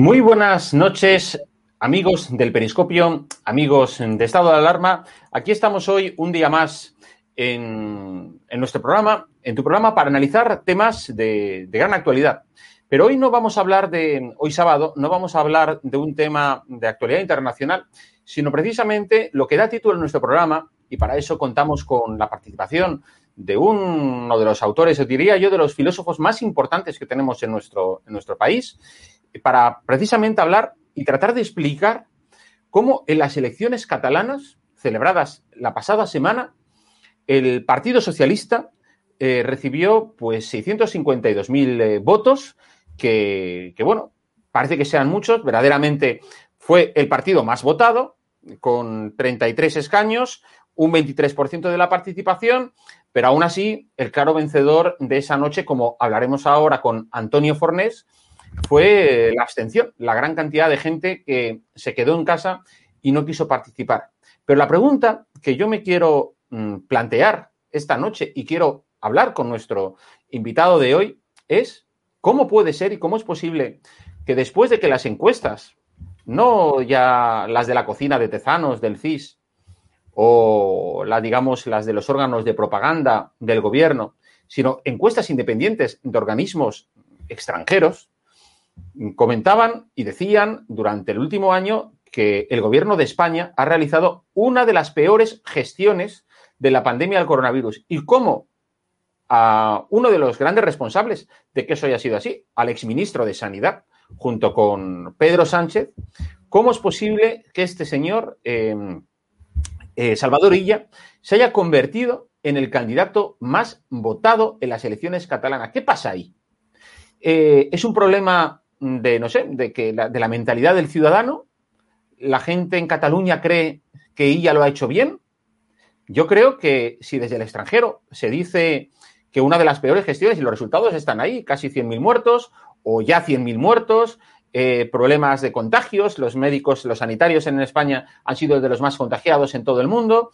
Muy buenas noches, amigos del Periscopio, amigos de Estado de Alarma. Aquí estamos hoy un día más en, nuestro programa, en tu programa, para analizar temas de, gran actualidad. Pero hoy no vamos a hablar de, hoy sábado, no vamos a hablar de un tema de actualidad internacional, sino precisamente lo que da título a nuestro programa, y para eso contamos con la participación de uno de los autores, diría yo, de los filósofos más importantes que tenemos en nuestro país, para precisamente hablar y tratar de explicar cómo en las elecciones catalanas celebradas la pasada semana, el Partido Socialista eh, recibió pues 652.000 eh, votos, que, que, bueno, parece que sean muchos, verdaderamente fue el partido más votado, con 33 escaños, un 23% de la participación, pero aún así el claro vencedor de esa noche, como hablaremos ahora con Antonio Fornés, fue la abstención, la gran cantidad de gente que se quedó en casa y no quiso participar. Pero la pregunta que yo me quiero mm, plantear esta noche y quiero hablar con nuestro invitado de hoy es cómo puede ser y cómo es posible que después de que las encuestas, no ya las de la cocina de Tezanos, del CIS, o las, digamos, las de los órganos de propaganda del gobierno, sino encuestas independientes de organismos extranjeros, comentaban y decían durante el último año que el gobierno de España ha realizado una de las peores gestiones de la pandemia del coronavirus. ¿Y cómo? A uno de los grandes responsables de que eso haya sido así, al exministro de Sanidad, junto con Pedro Sánchez, ¿cómo es posible que este señor, em, eh, Salvador Illa, se haya convertido en el candidato más votado en las elecciones catalanas? ¿Qué pasa ahí? Eh, ¿Es un problema de, no sé, de que la, de la mentalidad del ciudadano. La gente en Cataluña cree que ella lo ha hecho bien. Yo creo que si desde el extranjero se dice que una de las peores gestiones y los resultados están ahí, casi 100.000 muertos o ya 100.000 muertos, eh, problemas de contagios, los médicos, los sanitarios en España han sido de los más contagiados en todo el mundo.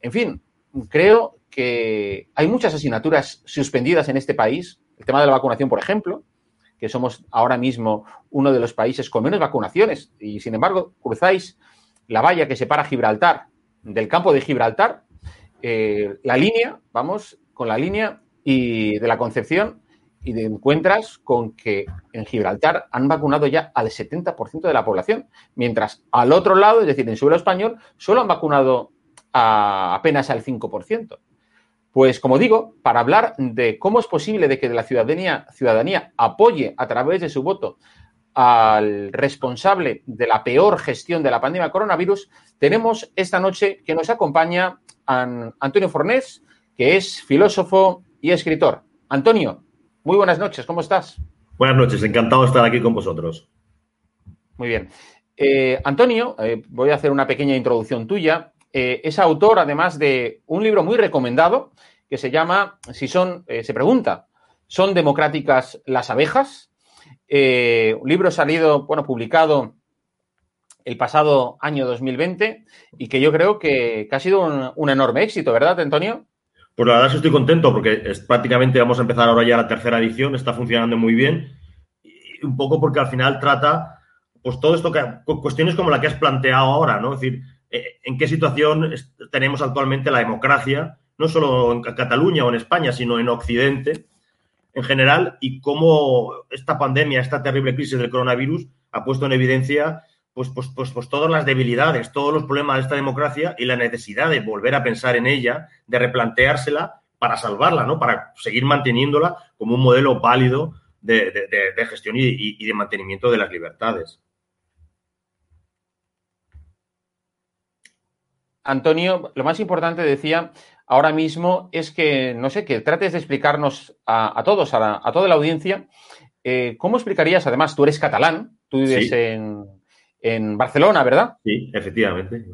En fin, creo que hay muchas asignaturas suspendidas en este país. El tema de la vacunación, por ejemplo, que somos ahora mismo uno de los países con menos vacunaciones y, sin embargo, cruzáis la valla que separa Gibraltar del campo de Gibraltar, eh, la línea, vamos, con la línea y de la Concepción y te encuentras con que en Gibraltar han vacunado ya al 70% de la población, mientras al otro lado, es decir, en suelo español, solo han vacunado a apenas al 5%. Pues como digo, para hablar de cómo es posible de que la ciudadanía, ciudadanía apoye a través de su voto al responsable de la peor gestión de la pandemia coronavirus, tenemos esta noche que nos acompaña Antonio Fornés, que es filósofo y escritor. Antonio, muy buenas noches, ¿cómo estás? Buenas noches, encantado de estar aquí con vosotros. Muy bien. Eh, Antonio, eh, voy a hacer una pequeña introducción tuya. Eh, es autor, además, de un libro muy recomendado que se llama, si son, se pregunta, ¿son democráticas las abejas? un libro salido, bueno, publicado el pasado año 2020 y que yo creo que, ha sido un, enorme éxito, ¿verdad, Antonio? Pues la verdad es que estoy contento porque es, prácticamente vamos a empezar ahora ya la tercera edición, está funcionando muy bien y un poco porque al final trata pues todo esto que cuestiones como la que has planteado ahora, ¿no? Es decir, eh, en qué situación tenemos actualmente la democracia, no solo en Cataluña o en España, sino en Occidente en general y cómo esta pandemia, esta terrible crisis del coronavirus ha puesto en evidencia pues, pues, pues, pues todas las debilidades, todos los problemas de esta democracia y la necesidad de volver a pensar en ella, de replanteársela para salvarla, ¿no? Para seguir manteniéndola como un modelo válido de, gestión y, de mantenimiento de las libertades. Antonio, lo más importante, decía, ahora mismo es que, no sé, que trates de explicarnos a, todos, a, toda la audiencia, eh, ¿cómo explicarías, además, tú eres catalán, tú vives en, en Barcelona, ¿verdad? Sí, efectivamente.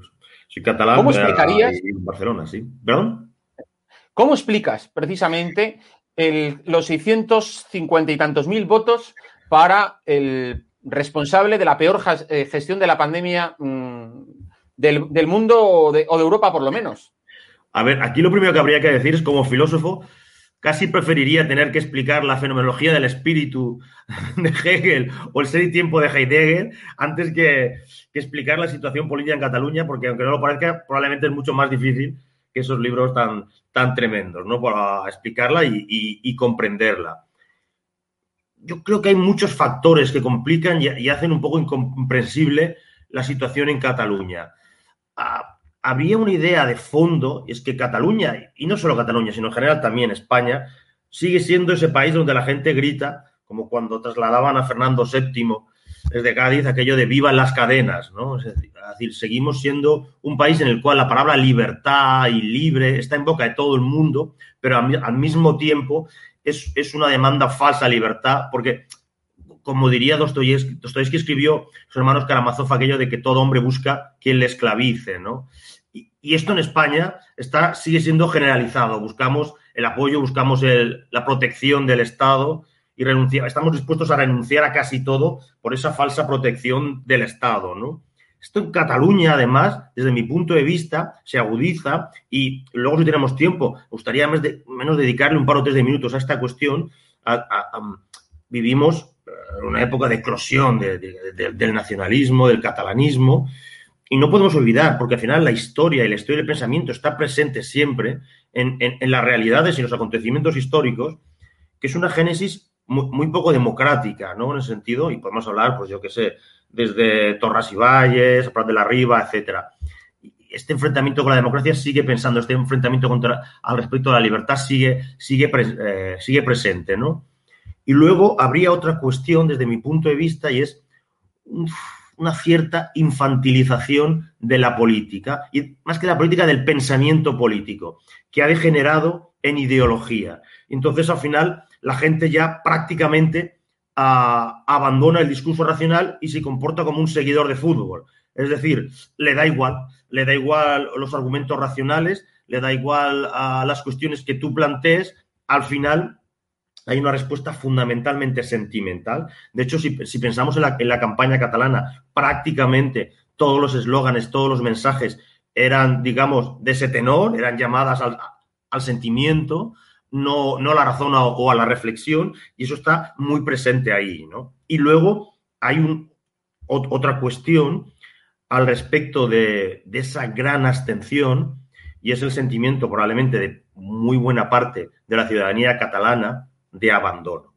Soy catalán. ¿Cómo explicarías? En Barcelona, sí. ¿Perdón? ¿Cómo explicas precisamente los 650 y tantos mil votos para el responsable de la peor eh, gestión de la pandemia mm, del, mundo o de, o de Europa, por lo menos? A ver, aquí lo primero que habría que decir es, como filósofo, Casi preferiría tener que explicar la fenomenología del espíritu de Hegel o el ser y tiempo de Heidegger antes que, explicar la situación política en Cataluña, porque aunque no lo parezca, probablemente es mucho más difícil que esos libros tan, tan tremendos, ¿no? Para explicarla y, comprenderla. Yo creo que hay muchos factores que complican y, y hacen un poco incomprensible la situación en Cataluña. Ah, había una idea de fondo, es que Cataluña, y no solo Cataluña, sino en general también España, sigue siendo ese país donde la gente grita, como cuando trasladaban a Fernando VII desde Cádiz, aquello de vivan las cadenas, ¿no? Es decir, seguimos siendo un país en el cual la palabra libertad y libre está en boca de todo el mundo, pero al, mismo tiempo es, es, una demanda falsa libertad, porque como diría Dostoyevsky, Dostoyevsky escribió sus hermanos Karamazov aquello de que todo hombre busca quien le esclavice, ¿no? Y, esto en España está, sigue siendo generalizado. Buscamos el apoyo, buscamos la protección del Estado y renunciar, estamos dispuestos a renunciar a casi todo por esa falsa protección del Estado, ¿no? Esto en Cataluña, además, desde mi punto de vista, se agudiza y luego si tenemos tiempo, me gustaría menos dedicarle un par o tres minutos a esta cuestión. vivimos una época de eclosión del nacionalismo, del catalanismo, y no podemos olvidar, porque al final la historia y la historia del pensamiento está presente siempre en, las realidades y los acontecimientos históricos, que es una génesis muy, poco democrática, ¿no? En ese sentido, y podemos hablar, pues yo qué sé, desde Torras y Valles, Prat de la Riva, etcétera. Este enfrentamiento con la democracia sigue pensando, este enfrentamiento contra, al respecto de la libertad sigue, sigue, eh, sigue presente, ¿no? Y luego habría otra cuestión desde mi punto de vista y es una cierta infantilización de la política, y más que la política, del pensamiento político, que ha degenerado en ideología. Entonces, al final, la gente ya prácticamente ah, abandona el discurso racional y se comporta como un seguidor de fútbol. Es decir, le da igual, le da igual los argumentos racionales, le da igual a las cuestiones que tú plantees, al final hay una respuesta fundamentalmente sentimental. De hecho, si, pensamos en la, campaña catalana, prácticamente todos los eslóganes, todos los mensajes eran, digamos, de ese tenor, eran llamadas al, sentimiento, no, no, a la razón o, a la reflexión, y eso está muy presente ahí, ¿no? Y luego hay otra cuestión al respecto de, esa gran abstención, y es el sentimiento probablemente de muy buena parte de la ciudadanía catalana de abandono,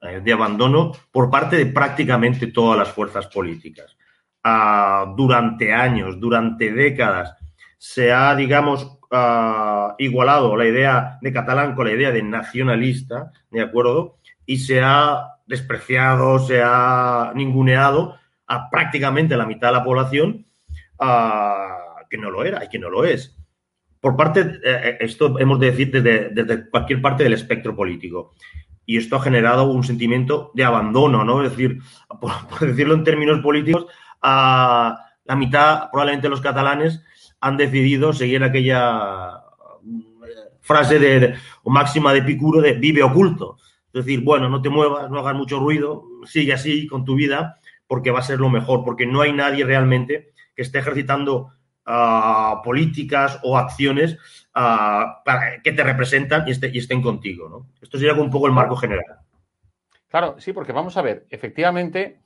eh, de abandono por parte de prácticamente todas las fuerzas políticas. Ah, durante años, durante décadas, se ha, digamos, ah, igualado la idea de catalán con la idea de nacionalista, ¿de acuerdo? Y se ha despreciado, se ha ninguneado a prácticamente la mitad de la población ah, que no lo era y que no lo es. Por parte, eh, eh, esto hemos de decir desde, desde cualquier parte del espectro político y esto ha generado un sentimiento de abandono, ¿no? Es decir, por, decirlo en términos políticos, a la mitad, probablemente los catalanes, han decidido seguir aquella frase de, o máxima de Picuro de vive oculto. Es decir, bueno, no te muevas, no hagas mucho ruido, sigue así con tu vida, porque va a ser lo mejor, porque no hay nadie realmente que esté ejercitando uh, políticas o acciones uh, para, que te representan y, este, y estén contigo. ¿no? Esto sería un poco el marco general. Claro, sí, porque vamos a ver, efectivamente,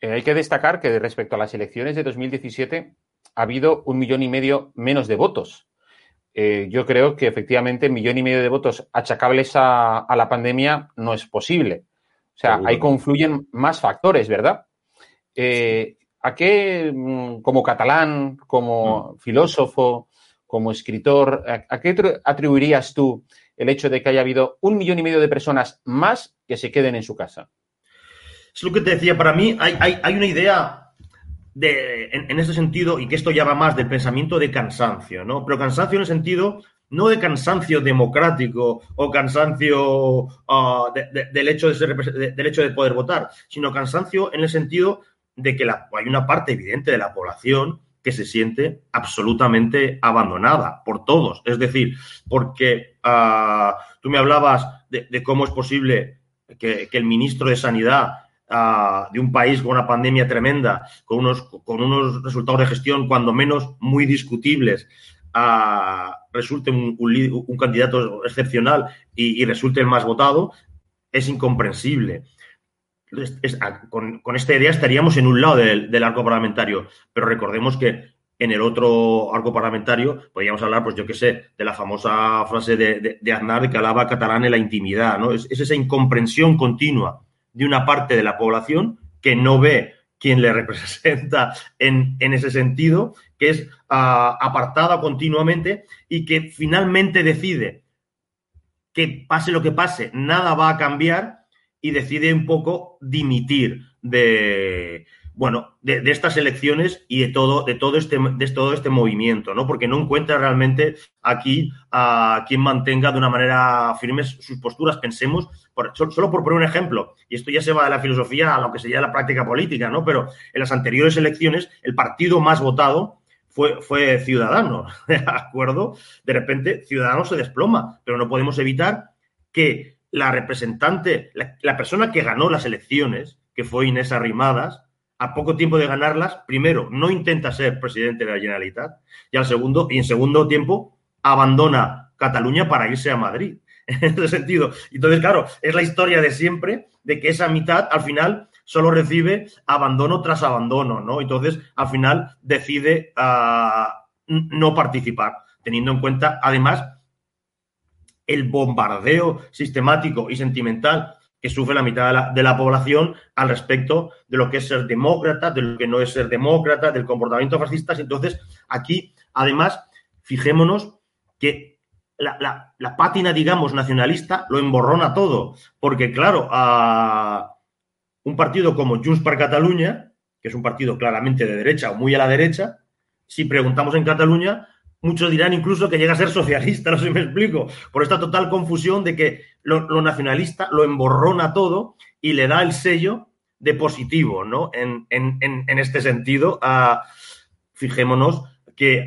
eh, hay que destacar que respecto a las elecciones de 2017 ha habido un millón y medio menos de votos. Eh, yo creo que efectivamente un millón y medio de votos achacables a, a la pandemia no es posible. O sea, Seguro. ahí confluyen más factores, ¿verdad? Eh, ¿A qué, mm, como catalán, como mm. filósofo, como escritor, a, a, qué atribuirías tú el hecho de que haya habido un millón y medio de personas más que se queden en su casa? Es lo que te decía, para mí hay, hay, hay una idea de, en, en, ese sentido, y que esto ya va más del pensamiento de cansancio, ¿no? Pero cansancio en el sentido no de cansancio democrático o cansancio uh, de, de, del, hecho de ser, del hecho de poder votar, sino cansancio en el sentido de que la, hay una parte evidente de la población que se siente absolutamente abandonada por todos. Es decir, porque uh, tú me hablabas de, cómo es posible que, el ministro de Sanidad uh, de un país con una pandemia tremenda, con unos, con unos resultados de gestión cuando menos muy discutibles, uh, resulte un, un, un, candidato excepcional y, y, resulte el más votado, es incomprensible. Con, con, esta idea estaríamos en un lado del, del arco parlamentario, pero recordemos que en el otro arco parlamentario podríamos hablar, pues yo qué sé, de la famosa frase de, de, de Aznar que hablaba catalán en la intimidad, ¿no? Es, es esa incomprensión continua de una parte de la población que no ve quién le representa en, en ese sentido, que es apartada continuamente y que finalmente decide que pase lo que pase, nada va a cambiar y decide un poco dimitir de, bueno, de, estas elecciones y de todo, de todo este, de todo este movimiento, ¿no? Porque no encuentra realmente aquí a quien mantenga de una manera firme sus posturas. Pensemos, solo por poner un ejemplo, y esto ya se va de la filosofía a lo que sería la práctica política, ¿no? Pero en las anteriores elecciones, el partido más votado fue, fue Ciudadanos, ¿de acuerdo? De repente, Ciudadanos se desploma, pero no podemos evitar que la representante, la, persona que ganó las elecciones, que fue Inés Arrimadas, a poco tiempo de ganarlas, primero, no intenta ser presidente de la Generalitat y al segundo, y en segundo tiempo, abandona Cataluña para irse a Madrid. En ese sentido. Entonces, claro, es la historia de siempre de que esa mitad al final solo recibe abandono tras abandono, ¿no? Entonces, al final decide uh, no participar, teniendo en cuenta, además, el bombardeo sistemático y sentimental que sufre la mitad de la, de la, población al respecto de lo que es ser demócrata, de lo que no es ser demócrata, del comportamiento fascista. Entonces, aquí, además, fijémonos que la, pátina, digamos, nacionalista lo emborrona todo, porque, claro, a un partido como Junts per Catalunya, que es un partido claramente de derecha o muy a la derecha, si preguntamos en Cataluña, muchos dirán incluso que llega a ser socialista, no sé si me explico, por esta total confusión de que lo, nacionalista lo emborrona todo y le da el sello de positivo, ¿no? En, en, en, este sentido, fijémonos que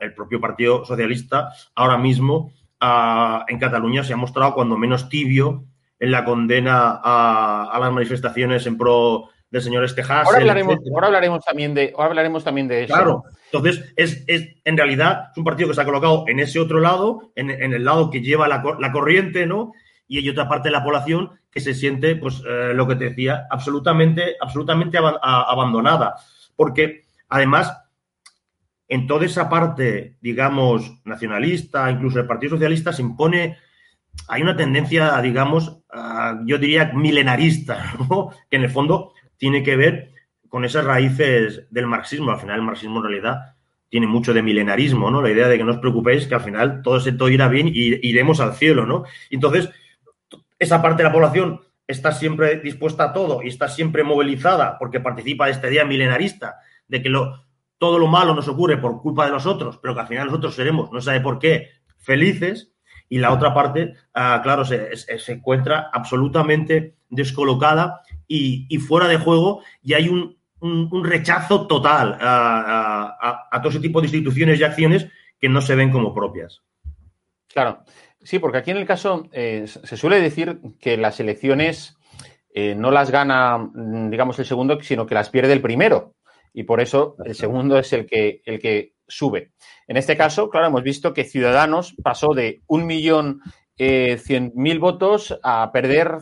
el propio Partido Socialista ahora mismo en Cataluña se ha mostrado cuando menos tibio en la condena a las manifestaciones en pro del señor Estejas. Ahora hablaremos, ahora hablaremos también de, ahora hablaremos también de eso. Claro, entonces es, es, en realidad es un partido que se ha colocado en ese otro lado, en, en el lado que lleva la, la, corriente, ¿no? Y hay otra parte de la población que se siente, pues, eh, lo que te decía, absolutamente, absolutamente ab abandonada. Porque, además, en toda esa parte, digamos, nacionalista, incluso el Partido Socialista, se impone, hay una tendencia, digamos, uh, yo diría milenarista, ¿no? Que en el fondo tiene que ver con esas raíces del marxismo. Al final, el marxismo en realidad tiene mucho de milenarismo, ¿no? La idea de que no os preocupéis, que al final todo, se, todo irá bien y iremos al cielo, ¿no? Entonces, esa parte de la población está siempre dispuesta a todo y está siempre movilizada porque participa de esta idea milenarista de que lo, todo lo malo nos ocurre por culpa de nosotros, pero que al final nosotros seremos, no sabe por qué, felices. Y la otra parte, uh, claro, se encuentra absolutamente descolocada y, y, fuera de juego y hay un, un, rechazo total a, todo ese tipo de instituciones y acciones que no se ven como propias. Claro, sí, porque aquí en el caso eh, se suele decir que las elecciones eh, no las gana, mm, digamos, el segundo, sino que las pierde el primero. Y por eso el segundo es el que, el que sube. En este caso, claro, hemos visto que Ciudadanos pasó de un millón eh, cien mil votos a perder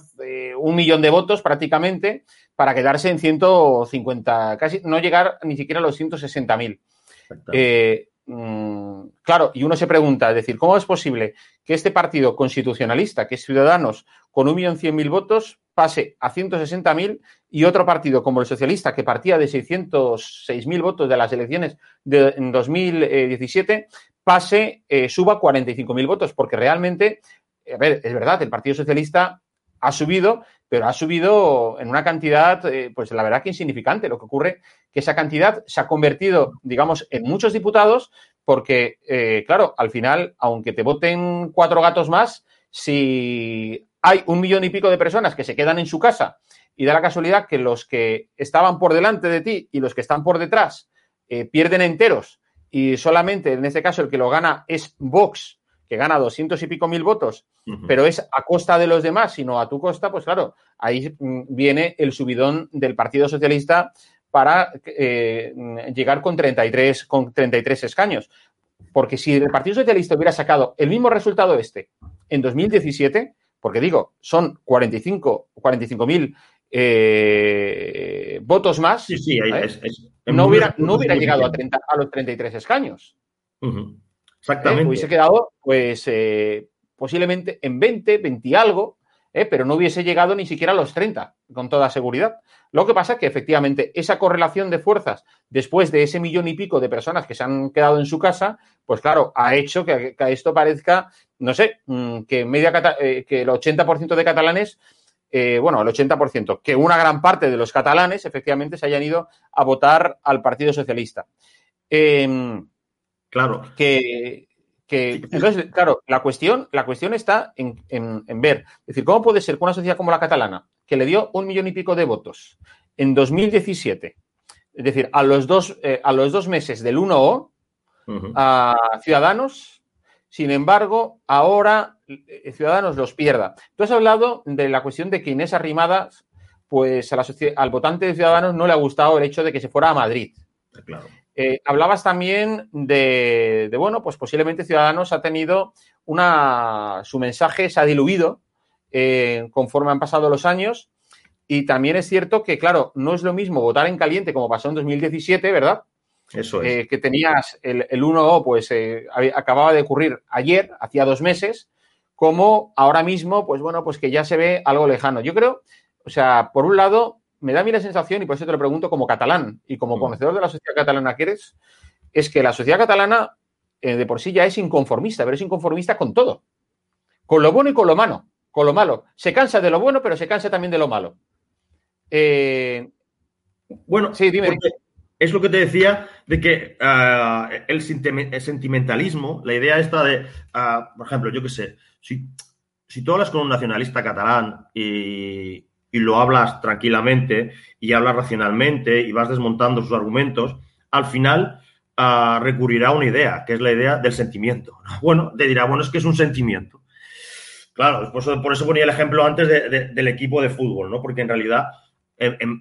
un millón de votos prácticamente para quedarse en 150, casi no llegar ni siquiera a los 160.000. Eh, mm, claro, y uno se pregunta, es decir, ¿cómo es posible que este partido constitucionalista, que es Ciudadanos, con 1.100.000 votos, pase a 160.000 y otro partido como el socialista, que partía de 606.000 votos de las elecciones de 2017, pase, eh, suba a 45.000 votos? Porque realmente, a ver, es verdad, el Partido Socialista ha subido, pero ha subido en una cantidad, eh, pues la verdad que insignificante. Lo que ocurre que esa cantidad se ha convertido, digamos, en muchos diputados, porque, eh, claro, al final, aunque te voten cuatro gatos más, si hay un millón y pico de personas que se quedan en su casa y da la casualidad que los que estaban por delante de ti y los que están por detrás eh, pierden enteros y solamente en este caso el que lo gana es Vox que gana doscientos y pico mil votos, pero es a costa de los demás, sino a tu costa, pues claro, ahí mm, viene el subidón del Partido Socialista para eh, llegar con 33, con 33 escaños. Porque si el Partido Socialista hubiera sacado el mismo resultado este en 2017, porque digo, son 45 mil eh, votos más, no hubiera, no hubiera llegado a, 30, a los 33 escaños. Exactamente. ¿eh? Hubiese quedado, pues, eh, posiblemente en 20, 20 y algo, ¿eh? pero no hubiese llegado ni siquiera a los 30, con toda seguridad. Lo que pasa es que efectivamente esa correlación de fuerzas después de ese millón y pico de personas que se han quedado en su casa, pues claro, ha hecho que, esto parezca, no sé, mm, que, media, que el 80% de catalanes bueno, el 80%, que una gran parte de los catalanes efectivamente se hayan ido a votar al Partido Socialista. Em, Claro. Que, entonces, claro, la cuestión, la cuestión está en, ver, es decir, ¿cómo puede ser que una sociedad como la catalana, que le dio un millón y pico de votos en 2017, es decir, a los dos, eh, a los dos meses del 1O, a Ciudadanos, sin embargo, ahora eh, Ciudadanos los pierda. Tú has hablado de la cuestión de que Inés Arrimadas, pues a la al votante de Ciudadanos no le ha gustado el hecho de que se fuera a Madrid. Claro. Eh, hablabas también de, bueno, pues posiblemente Ciudadanos ha tenido una, su mensaje se ha diluido eh, conforme han pasado los años y también es cierto que, claro, no es lo mismo votar en caliente como pasó en 2017, ¿verdad? Eso es. Eh, que tenías el, el 1O, pues acababa de ocurrir ayer, hacía dos meses, como ahora mismo, pues bueno, pues que ya se ve algo lejano. Yo creo, o sea, por un lado, me da a mí la sensación, y por eso te lo pregunto como catalán y como mm. conocedor de la sociedad catalana que eres, es que la sociedad catalana eh, de por sí ya es inconformista, pero es inconformista con todo. Con lo bueno y con lo malo. Con lo malo. Se cansa de lo bueno, pero se cansa también de lo malo. Eh, bueno, sí, dime. Es lo que te decía de que ah, el, sentimentalismo, la idea esta de, ah, por ejemplo, yo qué sé, si, si tú hablas con un nacionalista catalán y, y lo hablas tranquilamente y hablas racionalmente y vas desmontando sus argumentos, al final uh, recurrirá a una idea, que es la idea del sentimiento. Bueno, te dirá, bueno, es que es un sentimiento. Claro, por eso, por eso ponía el ejemplo antes del equipo de fútbol, ¿no? Porque en realidad, en,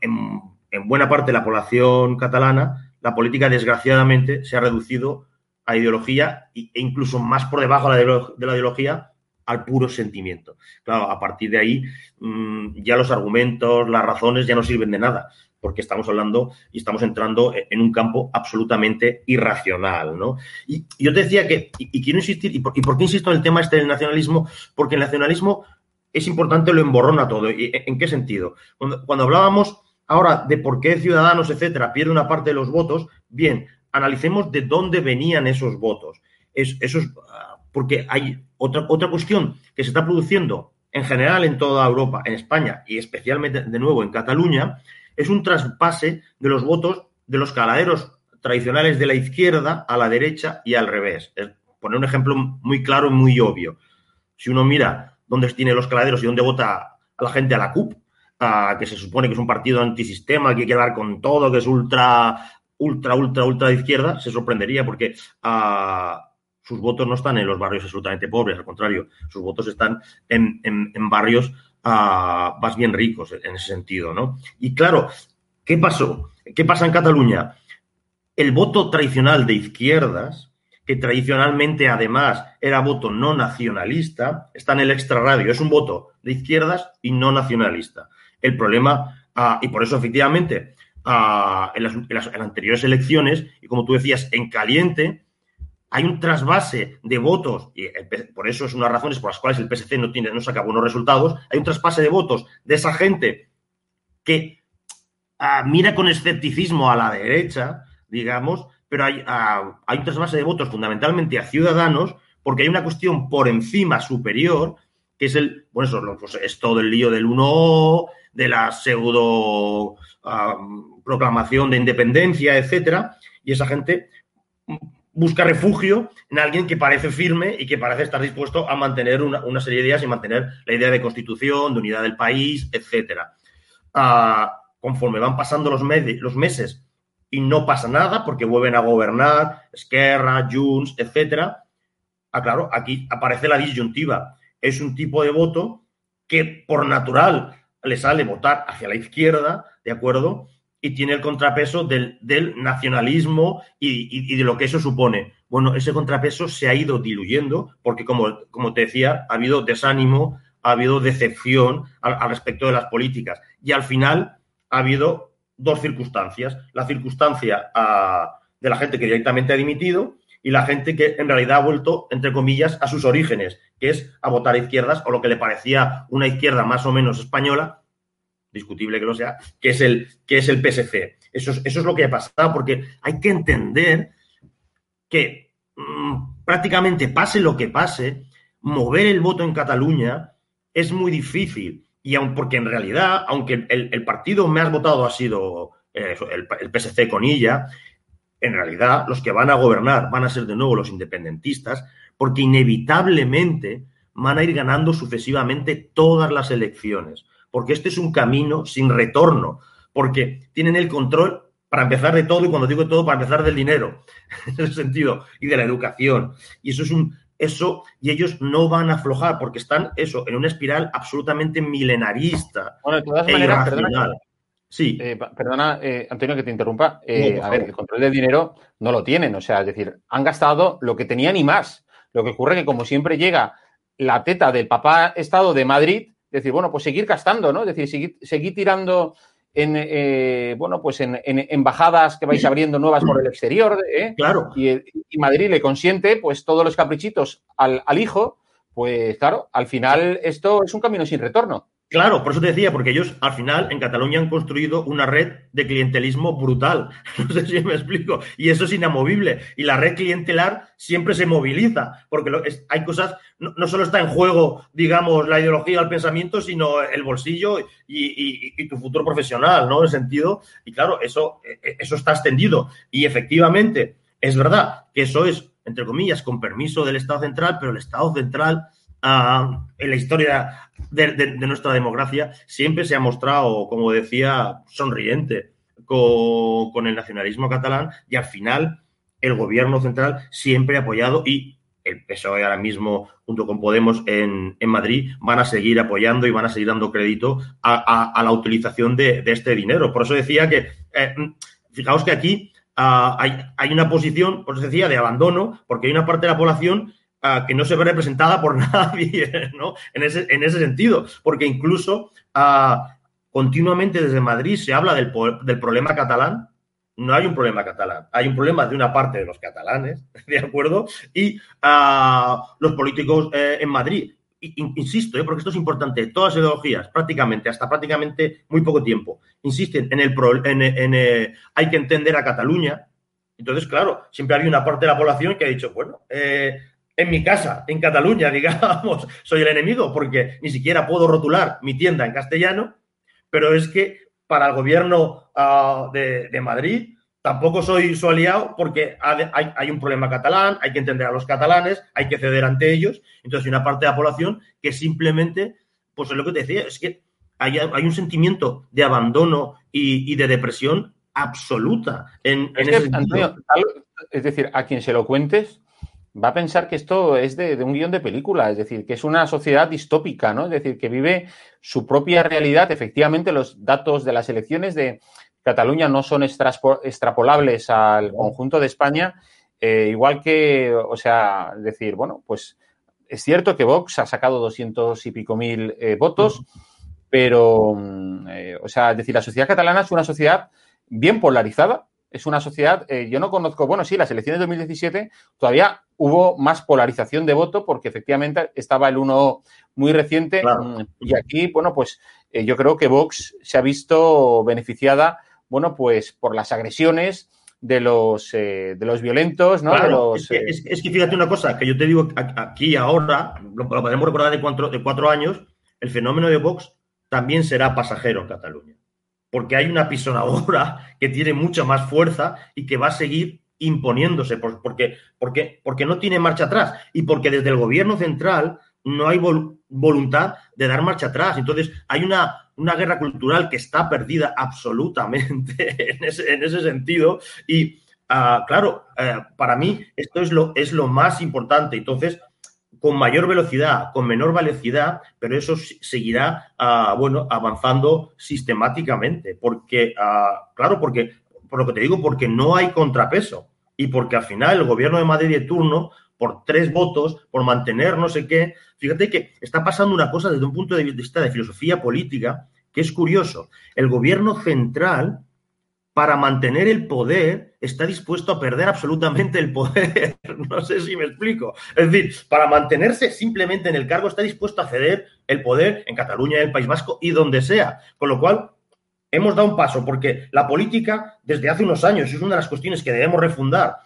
buena parte de la población catalana, la política desgraciadamente se ha reducido a ideología e incluso más por debajo de la ideología al puro sentimiento. Claro, a partir de ahí mm, ya los argumentos, las razones ya no sirven de nada, porque estamos hablando y estamos entrando e, en un campo absolutamente irracional, ¿no? Y, yo te decía que, y, quiero insistir, y por, qué insisto en el tema este del nacionalismo? Porque el nacionalismo es importante, lo emborrona todo. ¿Y ¿En qué sentido? Cuando, cuando hablábamos ahora de por qué Ciudadanos, etcétera, pierde una parte de los votos, bien, analicemos de dónde venían esos votos. Es, esos, porque hay otra, otra cuestión que se está produciendo en general en toda Europa, en España y especialmente de nuevo en Cataluña, es un traspase de los votos de los caladeros tradicionales de la izquierda a la derecha y al revés. Es poner un ejemplo muy claro y muy obvio. Si uno mira dónde tiene los caladeros y dónde vota a la gente a la CUP, que se supone que es un partido antisistema, que quiere dar con todo, que es ultra, ultra, ultra, ultra de izquierda, se sorprendería porque sus votos no están en los barrios absolutamente pobres, al contrario, sus votos están en, barrios más bien ricos en ese sentido, ¿no? Y claro, ¿qué pasó? ¿Qué pasa en Cataluña? El voto tradicional de izquierdas, que tradicionalmente además era voto no nacionalista, está en el extrarradio, es un voto de izquierdas y no nacionalista. El problema, ah, y por eso efectivamente, ah, en, las, anteriores elecciones, y como tú decías, en caliente, hay un trasvase de votos, y por eso es una de las razones por las cuales el PSC no, tiene, no saca buenos resultados, hay un trasvase de votos de esa gente que ah, mira con escepticismo a la derecha, digamos, pero hay, ah, hay un trasvase de votos fundamentalmente a ciudadanos porque hay una cuestión por encima superior, que es el, bueno, eso pues es todo el lío del 1 de la pseudo ah, proclamación de independencia, etcétera, y esa gente busca refugio en alguien que parece firme y que parece estar dispuesto a mantener una, serie de ideas y mantener la idea de constitución, de unidad del país, etcétera. Ah, conforme van pasando los, los, meses y no pasa nada porque vuelven a gobernar, Esquerra, Junts, etcétera, ah, claro, aquí aparece la disyuntiva. Es un tipo de voto que por natural le sale votar hacia la izquierda, ¿de acuerdo? Y tiene el contrapeso del, nacionalismo y, de lo que eso supone. Bueno, ese contrapeso se ha ido diluyendo porque, como, te decía, ha habido desánimo, ha habido decepción al, respecto de las políticas y al final ha habido dos circunstancias. La circunstancia ah, de la gente que directamente ha dimitido y la gente que en realidad ha vuelto, entre comillas, a sus orígenes, que es a votar a izquierdas o lo que le parecía una izquierda más o menos española, discutible que lo sea, que es el, que es el PSC. Eso es, eso es lo que ha pasado, porque hay que entender que mm, prácticamente pase lo que pase, mover el voto en Cataluña es muy difícil. Y aun porque en realidad, aunque el, partido más votado ha sido eh, el, el PSC con ella, en realidad los que van a gobernar van a ser de nuevo los independentistas, porque inevitablemente van a ir ganando sucesivamente todas las elecciones porque este es un camino sin retorno, porque tienen el control para empezar de todo, y cuando digo todo, para empezar del dinero, en ese sentido, y de la educación. Y eso es un, eso, y ellos no van a aflojar, porque están, eso, en una espiral absolutamente milenarista. Bueno, de todas e maneras, perdona, sí. Eh, perdona eh, Antonio, que te interrumpa. Eh, a ver, el control del dinero no lo tienen, o sea, es decir, han gastado lo que tenían y más. Lo que ocurre es que, como siempre llega la teta del papá Estado de Madrid, decir, bueno, pues seguir gastando, ¿no? Es decir, seguir, tirando en, eh, bueno, pues en, embajadas que vais abriendo nuevas por el exterior, ¿eh? Claro. Y, Madrid le consiente, pues, todos los caprichitos al, al hijo, pues, claro, al final esto es un camino sin retorno. Claro, por eso te decía, porque ellos al final en Cataluña han construido una red de clientelismo brutal. No sé si me explico. Y eso es inamovible. Y la red clientelar siempre se moviliza, porque hay cosas, no, solo está en juego, digamos, la ideología, el pensamiento, sino el bolsillo y, tu futuro profesional, ¿no? En sentido. Y claro, eso, e, eso está extendido. Y efectivamente, es verdad que eso es, entre comillas, con permiso del Estado central, pero el Estado central en la historia de, nuestra democracia siempre se ha mostrado, como decía, sonriente con, el nacionalismo catalán y al final el gobierno central siempre ha apoyado y el PSOE ahora mismo, junto con Podemos en, Madrid, van a seguir apoyando y van a seguir dando crédito a, la utilización de, este dinero. Por eso decía que, eh, fijaos que aquí ah, hay, hay, una posición, eso decía, de abandono, porque hay una parte de la población que no se ve representada por nadie, ¿no? En ese, en ese sentido, porque incluso continuamente desde Madrid se habla del, del problema catalán, no hay un problema catalán, hay un problema de una parte de los catalanes, ¿de acuerdo? Y los políticos eh, en Madrid, insisto, eh, porque esto es importante, todas las ideologías, prácticamente, hasta prácticamente muy poco tiempo, insisten en el, en, en, hay que entender a Cataluña. Entonces, claro, siempre había una parte de la población que ha dicho, bueno, eh, en mi casa, en Cataluña, digamos, soy el enemigo porque ni siquiera puedo rotular mi tienda en castellano, pero es que para el gobierno ah, de, Madrid tampoco soy su aliado porque hay, un problema catalán, hay que entender a los catalanes, hay que ceder ante ellos. Entonces hay una parte de la población que simplemente, pues es lo que te decía, es que hay, un sentimiento de abandono y, de depresión absoluta en, ese Antonio, es decir, a quien se lo cuentes va a pensar que esto es de, un guion de película, es decir, que es una sociedad distópica, ¿no? Es decir, que vive su propia realidad. Efectivamente, los datos de las elecciones de Cataluña no son extrapolables al conjunto de España, eh, igual que, o sea, decir, bueno, pues es cierto que Vox ha sacado doscientos y pico mil eh, votos, pero, mm, eh, o sea, es decir, la sociedad catalana es una sociedad bien polarizada, es una sociedad, eh, yo no conozco, bueno, sí, las elecciones de 2017 todavía hubo más polarización de voto porque efectivamente estaba el uno muy reciente mm, y aquí, bueno, pues yo creo que Vox se ha visto beneficiada, bueno, pues por las agresiones, de los, eh, de los violentos, ¿no? es, que, es, que, fíjate una cosa, que yo te digo aquí ahora, lo, podemos recordar de cuatro, de cuatro años, el fenómeno de Vox también será pasajero en Cataluña. Porque hay una pisonadora que tiene mucha más fuerza y que va a seguir imponiéndose, porque, porque, porque no tiene marcha atrás y porque desde el gobierno central no hay voluntad de dar marcha atrás. Entonces, hay una, una guerra cultural que está perdida absolutamente en ese, en ese sentido. Y, ah, claro, eh, para mí esto es lo, es lo más importante. Entonces, con mayor velocidad, con menor velocidad, pero eso seguirá, ah, bueno, avanzando sistemáticamente. Porque, ah, claro, porque, por lo que te digo, porque no hay contrapeso. Y porque al final el gobierno de Madrid de turno por tres votos, por mantener no sé qué. Fíjate que está pasando una cosa desde un punto de vista de filosofía política que es curioso. El gobierno central, para mantener el poder, está dispuesto a perder absolutamente el poder. no sé si me explico. Es decir, para mantenerse simplemente en el cargo, está dispuesto a ceder el poder en Cataluña, en el País Vasco y donde sea. Con lo cual, hemos dado un paso, porque la política, desde hace unos años, es una de las cuestiones que debemos refundar,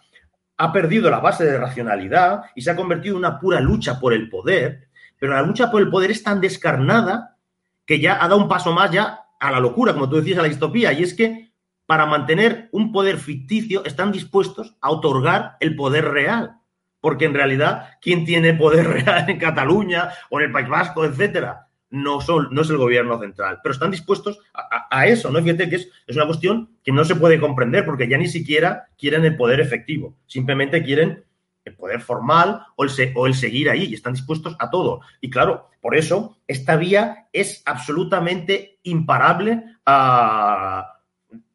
ha perdido la base de racionalidad y se ha convertido en una pura lucha por el poder, pero la lucha por el poder es tan descarnada que ya ha dado un paso más ya a la locura, como tú decías, a la distopía, y es que para mantener un poder ficticio están dispuestos a otorgar el poder real, porque en realidad, ¿quién tiene poder real en Cataluña o en el País Vasco, etcétera? no, es el gobierno central, pero están dispuestos a, eso, ¿no? Fíjate que es, es, una cuestión que no se puede comprender porque ya ni siquiera quieren el poder efectivo, simplemente quieren el poder formal o el, o el seguir ahí y están dispuestos a todo. Y claro, por eso esta vía es absolutamente imparable a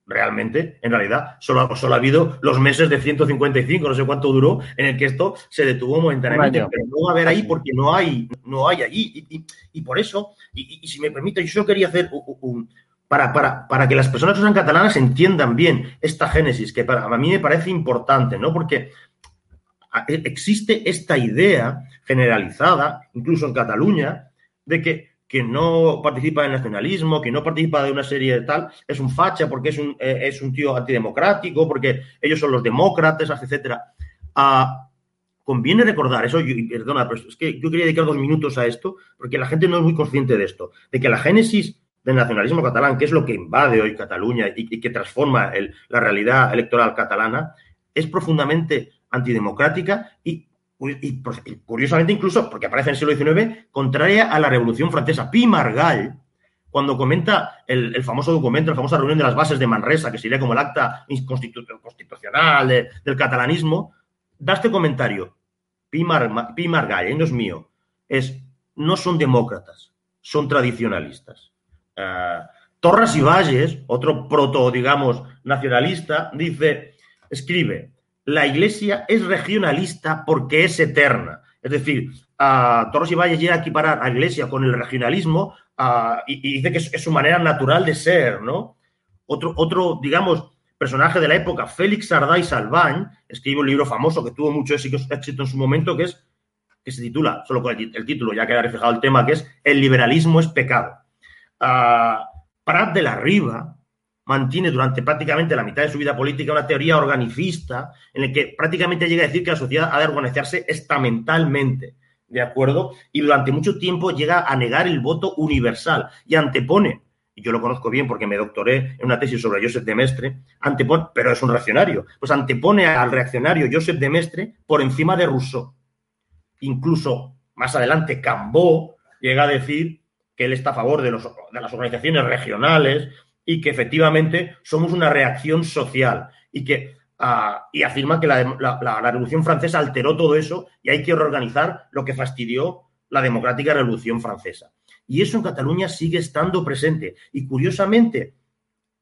realmente, en realidad, solo, solo ha habido los meses de 155, no sé cuánto duró, en el que esto se detuvo momentáneamente, pero no va a haber ahí porque no hay, no hay allí. Y, por eso, y, si me permite, yo solo quería hacer un, para, para, para, que las personas que son catalanas entiendan bien esta génesis, que para a mí me parece importante, ¿no? Porque existe esta idea generalizada, incluso en Cataluña, de que que no participa del nacionalismo, que no participa de una serie de tal, es un facha porque es un, eh, es un tío antidemocrático, porque ellos son los demócratas, etcétera. Ah, conviene recordar eso, perdona, pero es que yo quería dedicar dos minutos a esto, porque la gente no es muy consciente de esto, de que la génesis del nacionalismo catalán, que es lo que invade hoy Cataluña y, que transforma la realidad electoral catalana, es profundamente antidemocrática y y, curiosamente incluso, porque aparece en el siglo XIX, contraria a la Revolución Francesa. Pi Margall, cuando comenta el, famoso documento, la famosa reunión de las bases de Manresa, que sería como el acta constitucional del catalanismo, da este comentario. Pi, Margall, ¿eh? no es mío, es, no son demócratas, son tradicionalistas. Uh, Torres y Valles, otro proto, digamos, nacionalista, dice, escribe, la Iglesia es regionalista porque es eterna. Es decir, uh, Torres y Valle llega a equiparar a la Iglesia con el regionalismo y, dice que es, su manera natural de ser, ¿no? Otro, otro, digamos, personaje de la época, Félix Sardá y Salvañ, escribe un libro famoso que tuvo mucho éxito en su momento, que es que se titula, solo con el, título ya queda reflejado el tema, que es El liberalismo es pecado. Uh, Prat de la Riva, mantiene durante prácticamente la mitad de su vida política una teoría organicista en la que prácticamente llega a decir que la sociedad ha de organizarse estamentalmente, ¿de acuerdo? Y durante mucho tiempo llega a negar el voto universal y antepone, y yo lo conozco bien porque me doctoré en una tesis sobre Joseph de Mestre, antepone, pero es un reaccionario, pues antepone al reaccionario Joseph de Mestre por encima de Rousseau. Incluso más adelante Cambó llega a decir que él está a favor de, los, de las organizaciones regionales y que efectivamente somos una reacción social y que ah, y afirma que la, la, Revolución Francesa alteró todo eso y hay que reorganizar lo que fastidió la democrática Revolución Francesa. Y eso en Cataluña sigue estando presente. Y curiosamente,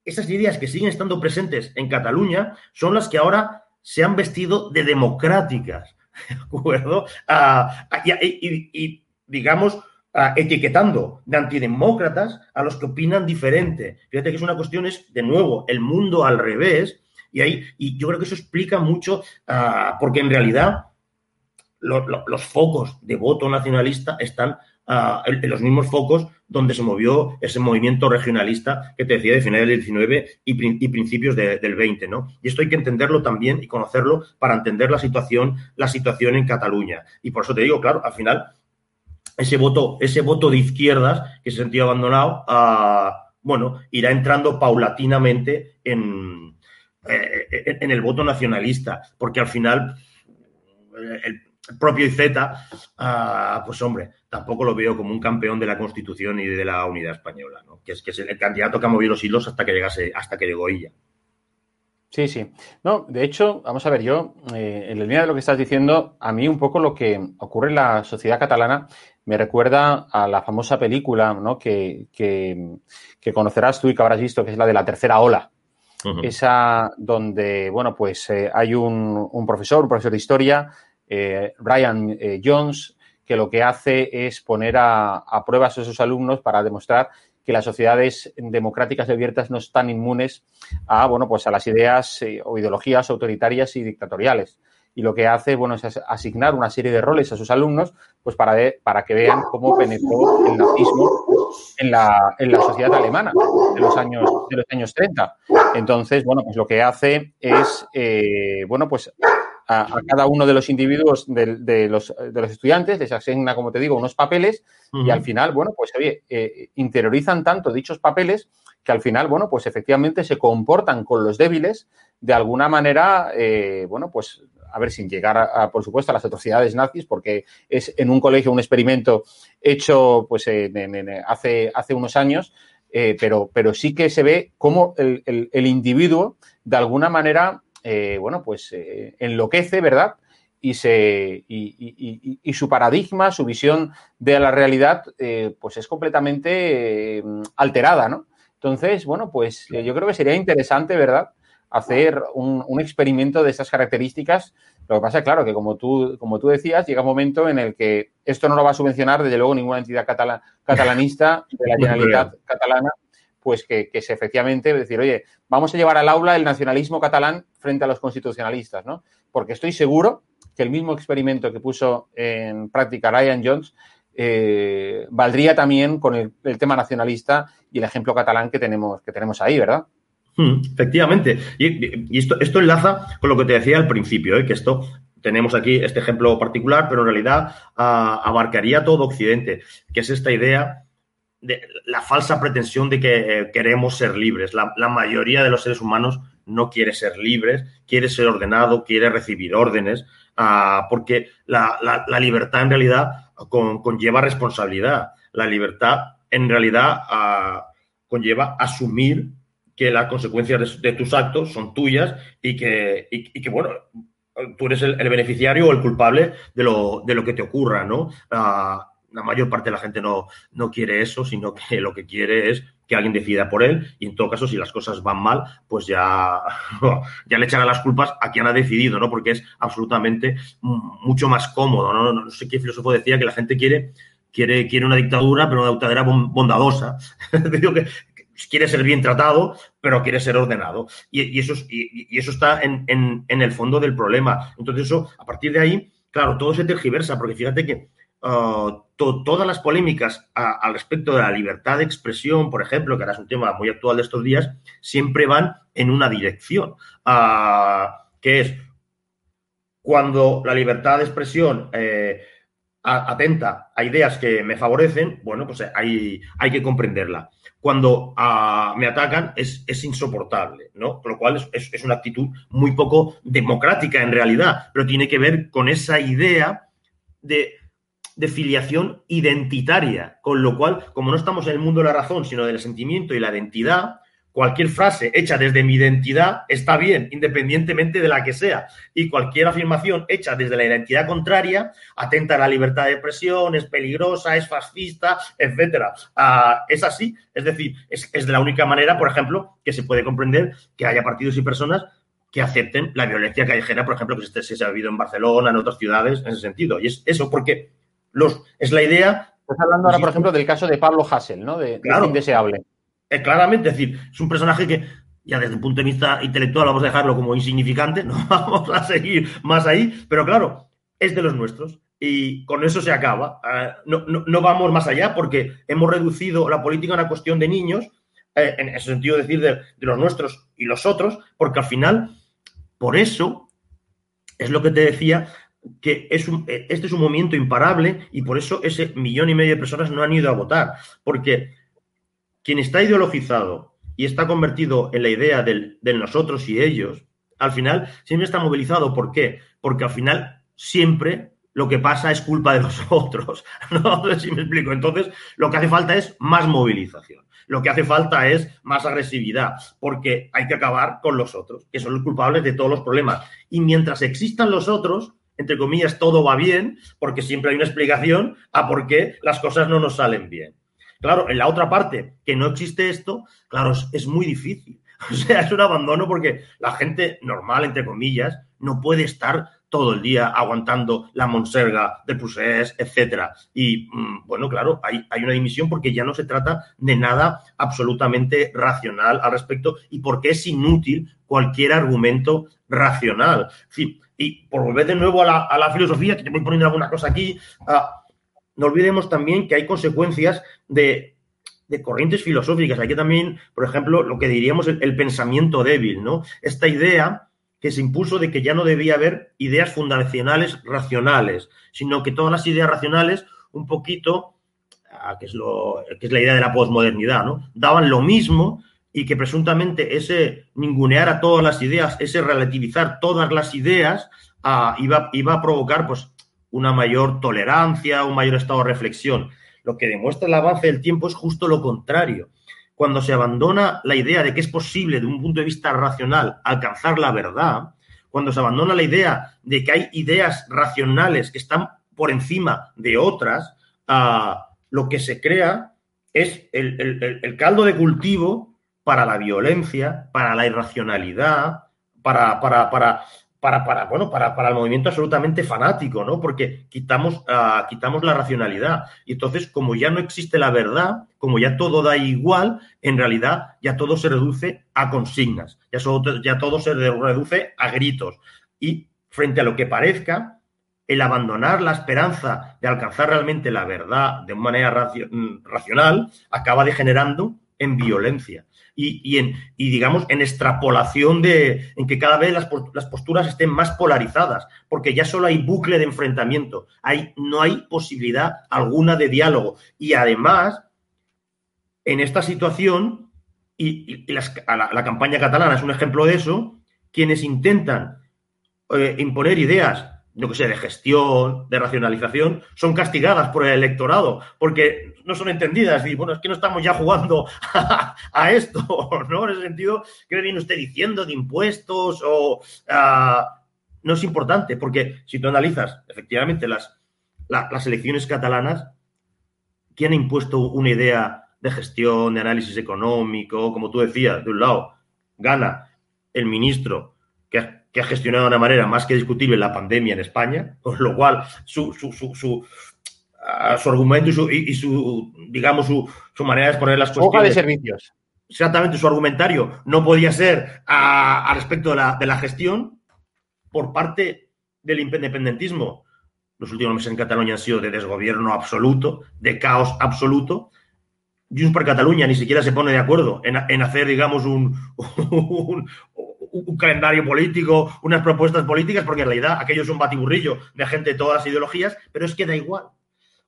esas ideas que siguen estando presentes en Cataluña son las que ahora se han vestido de democráticas, ¿de acuerdo? Ah, y, digamos, ah, etiquetando de antidemócratas a los que opinan diferente. Fíjate que es una cuestión, es de nuevo, el mundo al revés, y, ahí, y yo creo que eso explica mucho, ah, porque en realidad los focos de voto nacionalista están en los mismos focos donde se movió ese movimiento regionalista que te decía de finales del 19 y, principios del 20, ¿no? Y esto hay que entenderlo también y conocerlo para entender la situación, la situación en Cataluña. Y por eso te digo, claro, al final, ese voto, ese voto de izquierdas que se sentía abandonado, ah, bueno, irá entrando paulatinamente en, eh, en el voto nacionalista, porque al final eh, el, propio IZ, ah, pues hombre, tampoco lo veo como un campeón de la Constitución y de la unidad española, ¿no? que es que es el candidato que ha movido los hilos hasta que llegase, hasta que llegó ella. Sí, sí. No, de hecho, vamos a ver, yo, eh, en el línea de lo que estás diciendo, a mí un poco lo que ocurre en la sociedad catalana me recuerda a la famosa película ¿no? que, que, conocerás tú y que habrás visto, que es la de la tercera ola. Esa donde, bueno, pues eh, hay un, un profesor, un profesor de historia, eh, Brian eh, Jones, que lo que hace es poner a, prueba a sus alumnos para demostrar que las sociedades democráticas y abiertas no están inmunes a, bueno, pues a las ideas o ideologías autoritarias y dictatoriales. Y lo que hace, bueno, es asignar una serie de roles a sus alumnos, pues para, para que vean cómo penetró el nazismo en la, en la sociedad alemana de los años, de los años 30. Entonces, bueno, pues lo que hace es, bueno, pues a, cada uno de los individuos de, los, de, los, estudiantes, les asigna, como te digo, unos papeles y al final, bueno, pues oye, eh, interiorizan tanto dichos papeles que al final, bueno, pues efectivamente se comportan con los débiles de alguna manera, eh, bueno, pues a ver, sin llegar, a, por supuesto, a las atrocidades nazis, porque es en un colegio un experimento hecho pues hace, hace unos años, eh, pero, pero sí que se ve cómo el, el individuo, de alguna manera, eh, bueno, pues eh, enloquece, ¿verdad? Y, se, y, su paradigma, su visión de la realidad, pues es completamente alterada, ¿no? Entonces, bueno, pues yo creo que sería interesante, ¿verdad? Hacer un, experimento de esas características. Lo que pasa, claro, que como tú, como tú decías, llega un momento en el que esto no lo va a subvencionar, desde luego, ninguna entidad catalanista de la Generalitat catalana, pues que, que es efectivamente decir, oye, vamos a llevar al aula el nacionalismo catalán frente a los constitucionalistas, ¿no? Porque estoy seguro que el mismo experimento que puso en práctica Ryan Jones eh, valdría también con el, tema nacionalista y el ejemplo catalán que tenemos, que tenemos ahí, ¿verdad? Hmm, efectivamente. Y, esto, esto enlaza con lo que te decía al principio, ¿eh? que esto tenemos aquí este ejemplo particular, pero en realidad ah, abarcaría todo Occidente, que es esta idea la falsa pretensión de que eh, queremos ser libres. La, mayoría de los seres humanos no quiere ser libres, quiere ser ordenado, quiere recibir órdenes, ah, porque la, libertad en realidad conlleva responsabilidad. La libertad en realidad ah, conlleva asumir que las consecuencias de, tus actos son tuyas y que, que bueno, tú eres el, beneficiario o el culpable de lo, de lo que te ocurra, ¿no? Ah, la mayor parte de la gente no, no quiere eso, sino que lo que quiere es que alguien decida por él y en todo caso si las cosas van mal, pues ya, ya le echará las culpas a quien ha decidido, ¿no? Porque es absolutamente mucho más cómodo, ¿no? No, sé qué filósofo decía que la gente quiere, quiere, quiere una dictadura, pero una dictadura bondadosa. Digo que quiere ser bien tratado, pero quiere ser ordenado. Y, eso, y, eso está en, el fondo del problema. Entonces eso, a partir de ahí, claro, todo se tergiversa, porque fíjate que uh, todas las polémicas al respecto de la libertad de expresión, por ejemplo, que ahora es un tema muy actual de estos días, siempre van en una dirección, ah, que es cuando la libertad de expresión eh, atenta a ideas que me favorecen, bueno, pues hay, hay que comprenderla. Cuando ah, me atacan es, insoportable, ¿no? Con lo cual es, es una actitud muy poco democrática en realidad, pero tiene que ver con esa idea de de filiación identitaria, con lo cual, como no estamos en el mundo de la razón, sino del sentimiento y la identidad, cualquier frase hecha desde mi identidad está bien, independientemente de la que sea. Y cualquier afirmación hecha desde la identidad contraria atenta a la libertad de expresión, es peligrosa, es fascista, etcétera. Ah, es así. Es decir, es, es de la única manera, por ejemplo, que se puede comprender que haya partidos y personas que acepten la violencia callejera, por ejemplo, que se, se ha vivido en Barcelona, en otras ciudades, en ese sentido. Y es eso, porque los, es la idea. Estás hablando ahora, por ejemplo, del caso de Pablo Hassel, ¿no? De, Claro. de indeseable. Eh, claramente, es decir, es un personaje que ya desde el punto de vista intelectual vamos a dejarlo como insignificante, no vamos a seguir más ahí, pero claro, es de los nuestros y con eso se acaba. Ah, no, no- no vamos más allá porque hemos reducido la política a una cuestión de niños, eh, en ese sentido decir de, de los nuestros y los otros, porque al final, por eso, es lo que te decía, que es un- eh, este es un movimiento imparable y por eso ese millón y medio de personas no han ido a votar, porque quien está ideologizado y está convertido en la idea del, nosotros y ellos, al final siempre está movilizado. ¿Por qué? Porque al final siempre lo que pasa es culpa de los otros. No sé si me explico. Entonces, lo que hace falta es más movilización. Lo que hace falta es más agresividad, porque hay que acabar con los otros, que son los culpables de todos los problemas. Y mientras existan los otros, entre comillas, todo va bien, porque siempre hay una explicación a por qué las cosas no nos salen bien. Claro, en la otra parte, que no existe esto, claro, es, muy difícil. O sea, es un abandono porque la gente normal, entre comillas, no puede estar todo el día aguantando la monserga de Pusés, etcétera. Y mm, bueno, claro, hay, una dimisión porque ya no se trata de nada absolutamente racional al respecto y porque es inútil cualquier argumento racional. Fin, y por volver de nuevo a la, a la filosofía, que te voy poniendo alguna cosa aquí, ah, no olvidemos también que hay consecuencias de, de corrientes filosóficas. Hay que también, por ejemplo, lo que diríamos el, el pensamiento débil, ¿no? Esta idea que se impuso de que ya no debía haber ideas fundacionales racionales, sino que todas las ideas racionales, un poquito, ah, que es, lo, que es la idea de la posmodernidad, ¿no? Daban lo mismo y que presuntamente ese ningunear a todas las ideas, ese relativizar todas las ideas, ah, iba, iba a provocar pues, una mayor tolerancia, un mayor estado de reflexión. Lo que demuestra el avance del tiempo es justo lo contrario. Cuando se abandona la idea de que es posible, de un punto de vista racional, alcanzar la verdad, cuando se abandona la idea de que hay ideas racionales que están por encima de otras, ah, lo que se crea es el, el- caldo de cultivo para la violencia, para la irracionalidad, para, para, para, para, para, bueno, para, para el movimiento absolutamente fanático, ¿no? Porque quitamos, ah, quitamos la racionalidad. Y entonces, como ya no existe la verdad, como ya todo da igual, en realidad ya todo se reduce a consignas, ya, solo- ya todo se reduce a gritos. Y frente a lo que parezca, el abandonar la esperanza de alcanzar realmente la verdad de manera mm, racional acaba degenerando en violencia y, y en, y digamos, en extrapolación de, en que cada vez las, las posturas estén más polarizadas, porque ya solo hay bucle de enfrentamiento, hay, no hay posibilidad alguna de diálogo. Y además, en esta situación, y, las- la, la campaña catalana es un ejemplo de eso, quienes intentan eh, imponer ideas, yo que sé, de gestión, de racionalización, son castigadas por el electorado, porque no son entendidas. Y bueno, es que no estamos ya jugando a, esto, ¿no? En ese sentido, ¿qué me viene usted diciendo de impuestos o ah, no es importante? Porque si tú analizas efectivamente las, la- las elecciones catalanas, ¿quién ha impuesto una idea de gestión, de análisis económico? Como tú decías, de un lado, gana el ministro que ha, que ha gestionado de una manera más que discutible la pandemia en España, con lo cual su, su, su, su, ah, su argumento y su, y, y su digamos, su, su manera de exponer las Hoja de cuestiones servicios. exactamente su argumentario no podía ser a, a respecto de la, de la gestión por parte del independentismo. Los últimos meses en Cataluña han sido de desgobierno absoluto, de caos absoluto. Junts per Cataluña ni siquiera se pone de acuerdo en, en hacer, digamos, un, un, un calendario político, unas propuestas políticas, porque en realidad aquello es un batiburrillo de gente de todas las ideologías, pero es que da igual,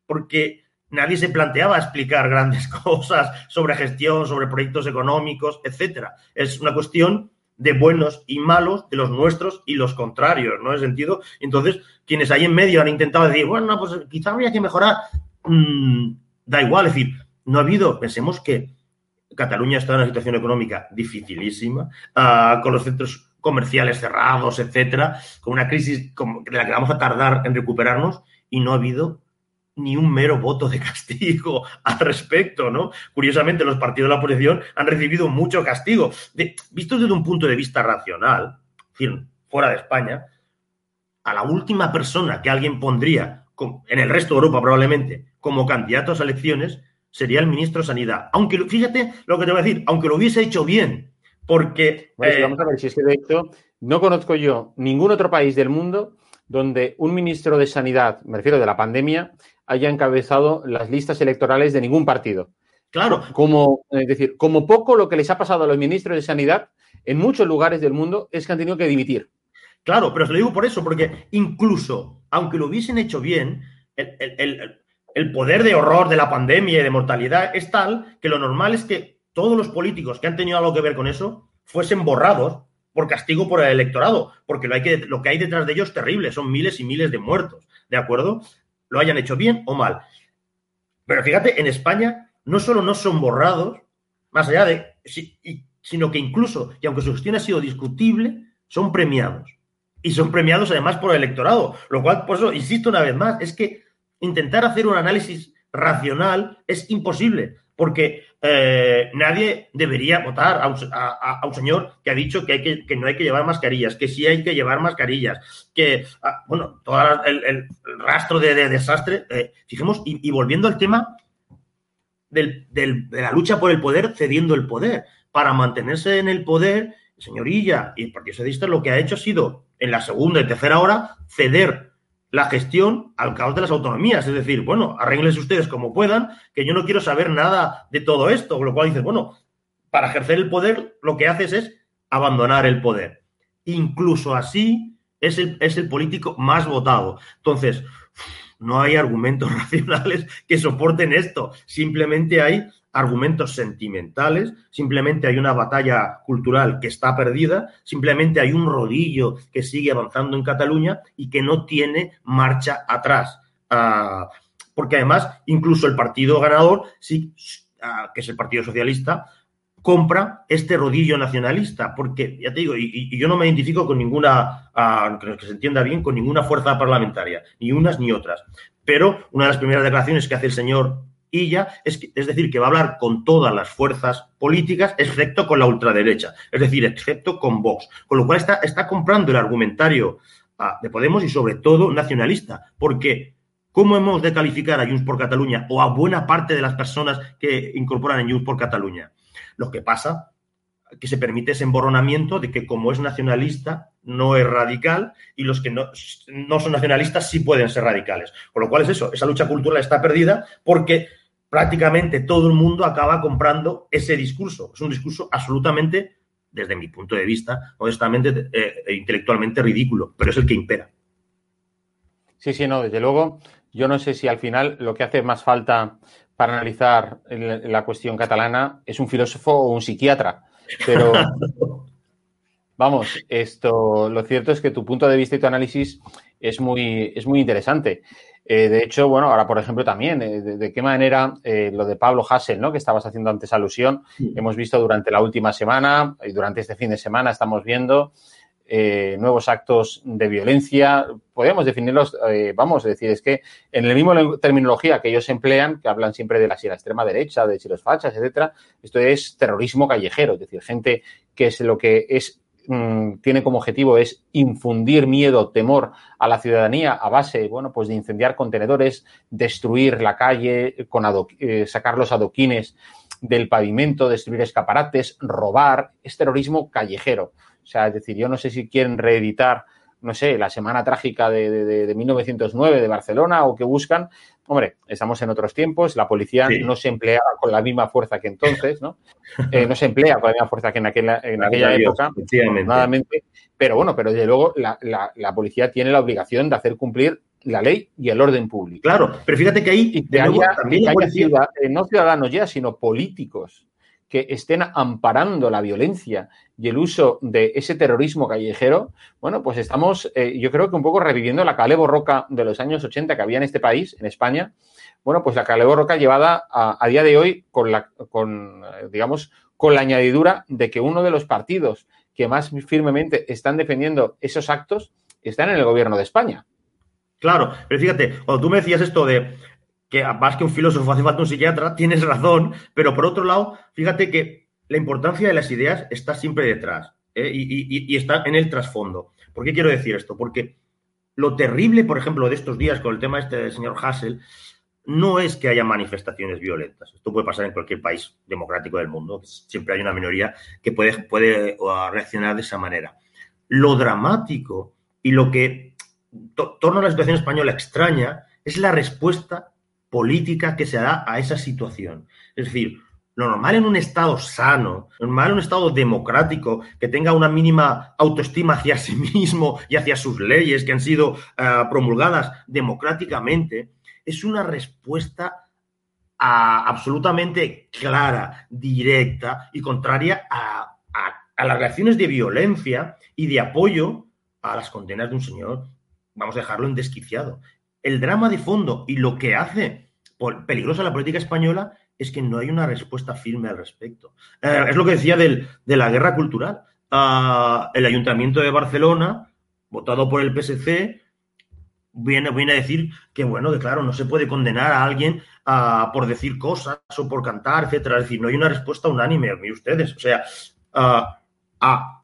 porque nadie se planteaba explicar grandes cosas sobre gestión, sobre proyectos económicos, etcétera. Es una cuestión de buenos y malos, de los nuestros y los contrarios, ¿no? En sentido, entonces, quienes ahí en medio han intentado decir, bueno, pues quizá habría que mejorar, mm, da igual, es decir, no ha habido, pensemos que Cataluña está en una situación económica dificilísima, uh, con los centros comerciales cerrados, etcétera, con una crisis de la que vamos a tardar en recuperarnos y no ha habido ni un mero voto de castigo al respecto, ¿no? Curiosamente, los partidos de la oposición han recibido mucho castigo. De, visto desde un punto de vista racional, fuera de España, a la última persona que alguien pondría, en el resto de Europa probablemente, como candidato a las elecciones, sería el ministro de Sanidad. Aunque, fíjate lo que te voy a decir, aunque lo hubiese hecho bien, porque... Eh, vamos a ver si es que de hecho no conozco yo ningún otro país del mundo donde un ministro de Sanidad, me refiero de la pandemia, haya encabezado las listas electorales de ningún partido. Claro. Como, es decir, como poco lo que les ha pasado a los ministros de Sanidad en muchos lugares del mundo es que han tenido que dimitir. Claro, pero os lo digo por eso, porque incluso, aunque lo hubiesen hecho bien, el, el poder de horror de la pandemia y de mortalidad es tal que lo normal es que todos los políticos que han tenido algo que ver con eso fuesen borrados por castigo por el electorado, porque lo, hay que, lo que hay detrás de ellos es terrible, son miles y miles de muertos, ¿de acuerdo? Lo hayan hecho bien o mal. Pero fíjate, en España no solo no son borrados, más allá de, sino que incluso, y aunque su gestión ha sido discutible, son premiados. Y son premiados además por el electorado, lo cual, por eso, insisto una vez más, es que intentar hacer un análisis racional es imposible porque eh, nadie debería votar a un, señor que ha dicho que, no hay que llevar mascarillas, que sí hay que llevar mascarillas, que, ah, bueno, todo el, rastro de, desastre. Eh, fijemos, y, volviendo al tema de la lucha por el poder, cediendo el poder. Para mantenerse en el poder, señorilla y el Partido Socialista lo que ha hecho ha sido, en la segunda y tercera hora, ceder la gestión al caos de las autonomías. Es decir, bueno, arréglense ustedes como puedan, que yo no quiero saber nada de todo esto. Con lo cual dices, bueno, para ejercer el poder lo que haces es abandonar el poder. Incluso así es el, es el político más votado. Entonces, no hay argumentos racionales que soporten esto. Simplemente hay argumentos sentimentales, simplemente hay una batalla cultural que está perdida, simplemente hay un rodillo que sigue avanzando en Cataluña y que no tiene marcha atrás. Ah, porque además, incluso el partido ganador, sí, ah, que es el Partido Socialista, compra este rodillo nacionalista, porque, ya te digo, y, yo no me identifico con ninguna, uh, que se entienda bien, con ninguna fuerza parlamentaria, ni unas ni otras. Pero una de las primeras declaraciones que hace el señor ya, es, es, decir, que va a hablar con todas las fuerzas políticas, excepto con la ultraderecha, es decir, excepto con Vox. Con lo cual está, está comprando el argumentario ah, de Podemos y sobre todo nacionalista, porque ¿cómo hemos de calificar a Junts por Cataluña o a buena parte de las personas que incorporan a Junts por Cataluña? Lo que pasa que se permite ese emborronamiento de que como es nacionalista no es radical y los que no, no son nacionalistas sí pueden ser radicales. Con lo cual es eso, esa lucha cultural está perdida porque prácticamente todo el mundo acaba comprando ese discurso. Es un discurso absolutamente, desde mi punto de vista, modestamente, eh, intelectualmente ridículo, pero es el que impera. Sí, sí, no, desde luego. Yo no sé si al final lo que hace más falta para analizar la cuestión catalana es un filósofo o un psiquiatra. Pero vamos, esto, lo cierto es que tu punto de vista y tu análisis es muy, es muy interesante. Eh, de hecho, bueno, ahora por ejemplo también, eh, de, qué manera eh, lo de Pablo Hassel, ¿no? Que estabas haciendo antes alusión, hemos visto durante la última semana y durante este fin de semana estamos viendo nuevos actos de violencia. Podemos definirlos, vamos a decir, es que en la misma terminología que ellos emplean, que hablan siempre de la, si la extrema derecha, de si los fachas, etcétera, esto es terrorismo callejero, es decir, gente que es lo que es Mm, tiene como objetivo es infundir miedo, temor a la ciudadanía a base, bueno, pues de incendiar contenedores, destruir la calle, con eh, sacar los adoquines del pavimento, destruir escaparates, robar, es terrorismo callejero. O sea, es decir, yo no sé si quieren reeditar no sé, la semana trágica de, de, 1909 de Barcelona o que buscan. Hombre, estamos en otros tiempos, la policía no se emplea con la misma fuerza que entonces, ¿no? Eh, no se emplea con la misma fuerza que en aquella, en aquella época, pero bueno, pero desde luego la, la, policía tiene la obligación de hacer cumplir la ley y el orden público. Claro, pero fíjate que ahí y que haya, eh, no ciudadanos ya, sino políticos que estén amparando la violencia y el uso de ese terrorismo callejero, bueno, pues estamos, eh, yo creo que un poco reviviendo la Calebo Roca de los años 80 que había en este país, en España. Bueno, pues la Calebo Roca llevada a, día de hoy con la, con, eh, digamos, con la añadidura de que uno de los partidos que más firmemente están defendiendo esos actos están en el gobierno de España. Claro, pero fíjate, cuando tú me decías esto de que más que un filósofo hace falta un psiquiatra, tienes razón, pero por otro lado, fíjate que la importancia de las ideas está siempre detrás ¿eh? y, está en el trasfondo. ¿Por qué quiero decir esto? Porque lo terrible, por ejemplo, de estos días con el tema este del señor Hassel, no es que haya manifestaciones violentas. Esto puede pasar en cualquier país democrático del mundo. Siempre hay una minoría que puede, puede reaccionar de esa manera. Lo dramático y lo que torna la situación española extraña es la respuesta política que se da a esa situación. Es decir, lo normal en un Estado sano, lo normal en un Estado democrático, que tenga una mínima autoestima hacia sí mismo y hacia sus leyes que han sido eh, promulgadas democráticamente, es una respuesta absolutamente clara, directa y contraria a, las reacciones de violencia y de apoyo a las condenas de un señor, vamos a dejarlo en desquiciado. El drama de fondo y lo que hace peligrosa la política española es que no hay una respuesta firme al respecto. Eh, es lo que decía de la guerra cultural. Ah, el Ayuntamiento de Barcelona, votado por el PSC, viene, viene a decir que, bueno, claro, no se puede condenar a alguien ah, por decir cosas o por cantar, etcétera. Es decir, no hay una respuesta unánime, ustedes. O sea, ah, ah,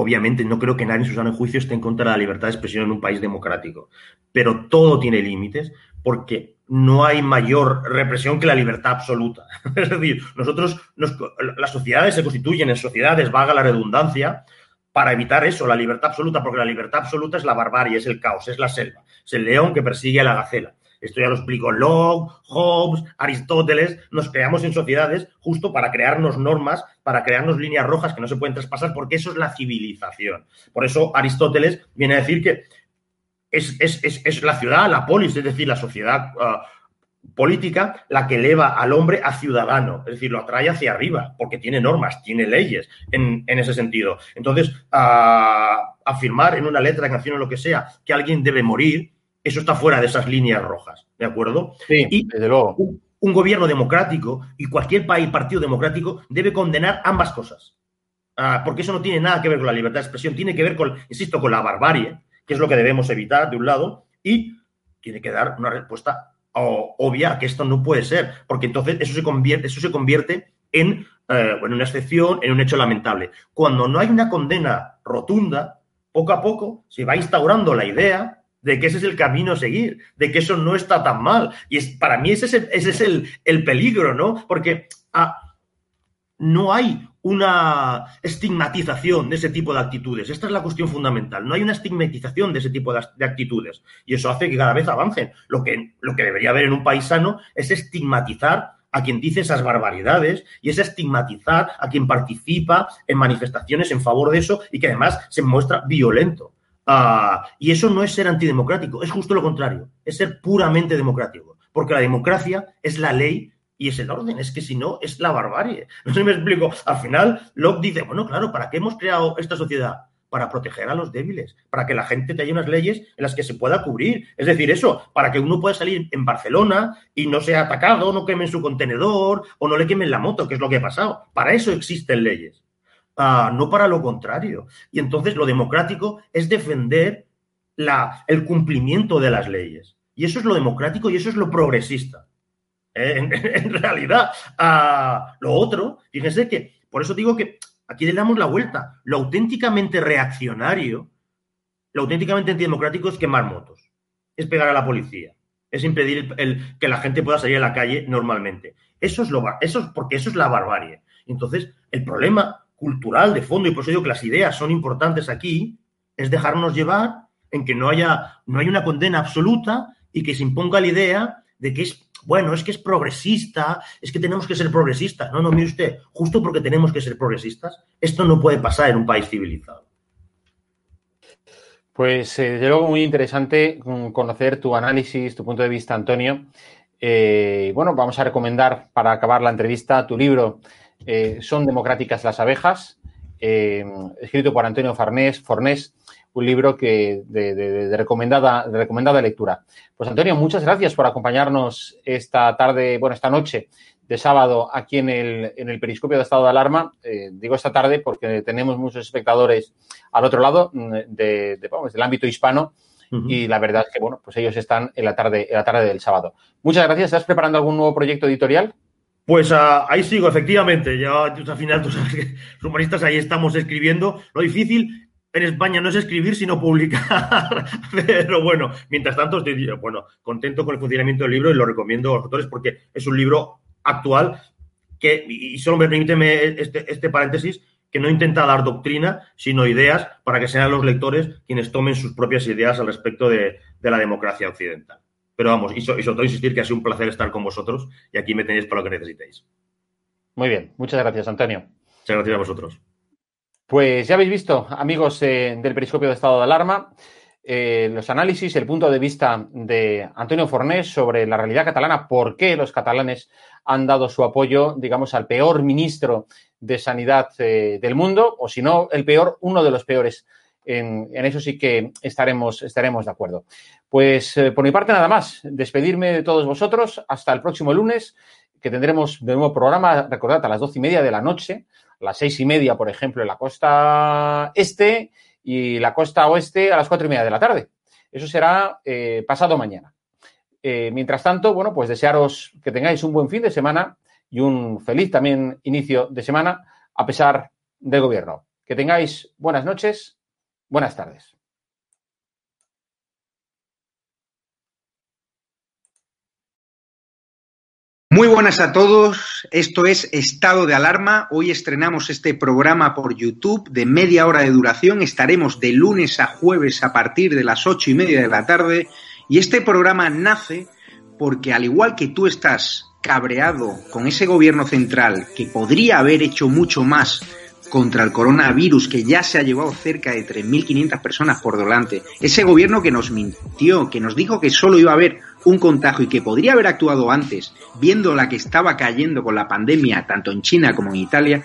obviamente no creo que nadie en su sano juicio esté en contra de la libertad de expresión en un país democrático, pero todo tiene límites porque no hay mayor represión que la libertad absoluta. es decir, nosotros, las sociedades se constituyen en sociedades, vaga la redundancia, para evitar eso, la libertad absoluta, porque la libertad absoluta es la barbarie, es el caos, es la selva, es el león que persigue a la gacela. Esto ya lo explico Locke, Hobbes, Aristóteles. Nos creamos en sociedades justo para crearnos normas, para crearnos líneas rojas que no se pueden traspasar, porque eso es la civilización. Por eso Aristóteles viene a decir que es, la ciudad, la polis, es decir, la sociedad ah, política la que eleva al hombre a ciudadano, es decir, lo atrae hacia arriba, porque tiene normas, tiene leyes en, ese sentido. Entonces, afirmar en una letra, canción o lo que sea, que alguien debe morir, eso está fuera de esas líneas rojas, ¿de acuerdo? Sí, y desde luego. Un, gobierno democrático y cualquier país, partido democrático, debe condenar ambas cosas. Ah, porque eso no tiene nada que ver con la libertad de expresión, tiene que ver con, insisto, con la barbarie, que es lo que debemos evitar de un lado, y tiene que dar una respuesta obvia que esto no puede ser, porque entonces eso se convierte, eso se convierte en, eh, una excepción, en un hecho lamentable. Cuando no hay una condena rotunda, poco a poco se va instaurando la idea de que ese es el camino a seguir, de que eso no está tan mal. Y es, para mí ese es el, ese es el, peligro, ¿no? Porque ah, no hay una estigmatización de ese tipo de actitudes. Esta es la cuestión fundamental. No hay una estigmatización de ese tipo de, actitudes. Y eso hace que cada vez avancen. Lo que, lo que debería haber en un país sano es estigmatizar a quien dice esas barbaridades y es estigmatizar a quien participa en manifestaciones en favor de eso y que además se muestra violento. Ah, y eso no es ser antidemocrático, es justo lo contrario, es ser puramente democrático, porque la democracia es la ley y es el orden, es que si no, es la barbarie. No sé si me explico. Al final, Locke dice, bueno, claro, ¿para qué hemos creado esta sociedad? Para proteger a los débiles, para que la gente tenga unas leyes en las que se pueda cubrir. Es decir, eso, para que uno pueda salir en Barcelona y no sea atacado, no quemen su contenedor o no le quemen la moto, que es lo que ha pasado. Para eso existen leyes, ah, no para lo contrario. Y entonces lo democrático es defender el cumplimiento de las leyes. Y eso es lo democrático y eso es lo progresista. en, realidad, a lo otro, fíjense que, por eso digo que aquí le damos la vuelta. Lo auténticamente reaccionario, lo auténticamente antidemocrático es quemar motos, es pegar a la policía, es impedir el, que la gente pueda salir a la calle normalmente. Eso es lo eso es porque eso es la barbarie. Entonces, el problema cultural de fondo, y por eso digo que las ideas son importantes aquí, es dejarnos llevar en que no haya, no hay una condena absoluta y que se imponga la idea de que es bueno, es que es progresista, es que tenemos que ser progresistas. No, no, mire usted, justo porque tenemos que ser progresistas, esto no puede pasar en un país civilizado. Pues eh, desde luego muy interesante conocer tu análisis, tu punto de vista, Antonio. Eh, bueno, vamos a recomendar para acabar la entrevista tu libro eh, Son democráticas las abejas, eh, escrito por Antonio Farnés, Fornés, un libro que de, recomendada, de recomendada lectura. Pues Antonio, muchas gracias por acompañarnos esta tarde, bueno, esta noche de sábado aquí en el, en el periscopio de estado de alarma. digo esta tarde porque tenemos muchos espectadores al otro lado mm, de, del ámbito hispano y la verdad es que, bueno, pues ellos están en la tarde, en la tarde del sábado. Muchas gracias. ¿Estás preparando algún nuevo proyecto editorial? Pues uh, ahí sigo, efectivamente. Ya al final, los humanistas ahí estamos escribiendo. Lo difícil en España no es escribir, sino publicar. Pero bueno, mientras tanto, estoy bueno, contento con el funcionamiento del libro y lo recomiendo a los autores porque es un libro actual que, y solo me permíteme este, este paréntesis, que no intenta dar doctrina, sino ideas para que sean los lectores quienes tomen sus propias ideas al respecto de, la democracia occidental. Pero vamos, y, sobre todo insistir que ha sido un placer estar con vosotros y aquí me tenéis para lo que necesitéis. Muy bien, muchas gracias, Antonio. Muchas gracias a vosotros. Pues ya habéis visto, amigos eh, del Periscopio de Estado de Alarma, eh, los análisis, el punto de vista de Antonio Fornés sobre la realidad catalana, por qué los catalanes han dado su apoyo, digamos, al peor ministro de sanidad eh, del mundo, o si no, el peor, uno de los peores. En, eso sí que estaremos, estaremos de acuerdo. Pues eh, por mi parte nada más, despedirme de todos vosotros hasta el próximo lunes, que tendremos de nuevo programa, recordad, a las doce y media de la noche, a las seis y media, por ejemplo, en la costa este y la costa oeste a las cuatro y media de la tarde. Eso será eh, pasado mañana. mientras tanto, bueno, pues desearos que tengáis un buen fin de semana y un feliz también inicio de semana a pesar del gobierno. Que tengáis buenas noches, buenas tardes. Muy buenas a todos, esto es Estado de Alarma. Hoy estrenamos este programa por YouTube de media hora de duración. Estaremos de lunes a jueves a partir de las ocho y media de la tarde. Y este programa nace porque al igual que tú estás cabreado con ese gobierno central que podría haber hecho mucho más contra el coronavirus que ya se ha llevado cerca de 3.500 personas por delante, ese gobierno que nos mintió, que nos dijo que solo iba a haber un contagio y que podría haber actuado antes, viendo la que estaba cayendo con la pandemia tanto en China como en Italia,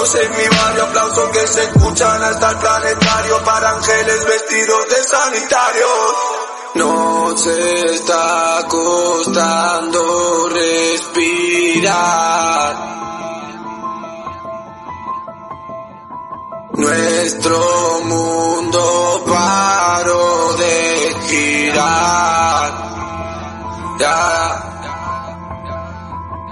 en mi barrio, aplausos que se escuchan hasta el planetario para ángeles vestidos de sanitarios. No se está costando respirar. Nuestro mundo paró de girar. Ya.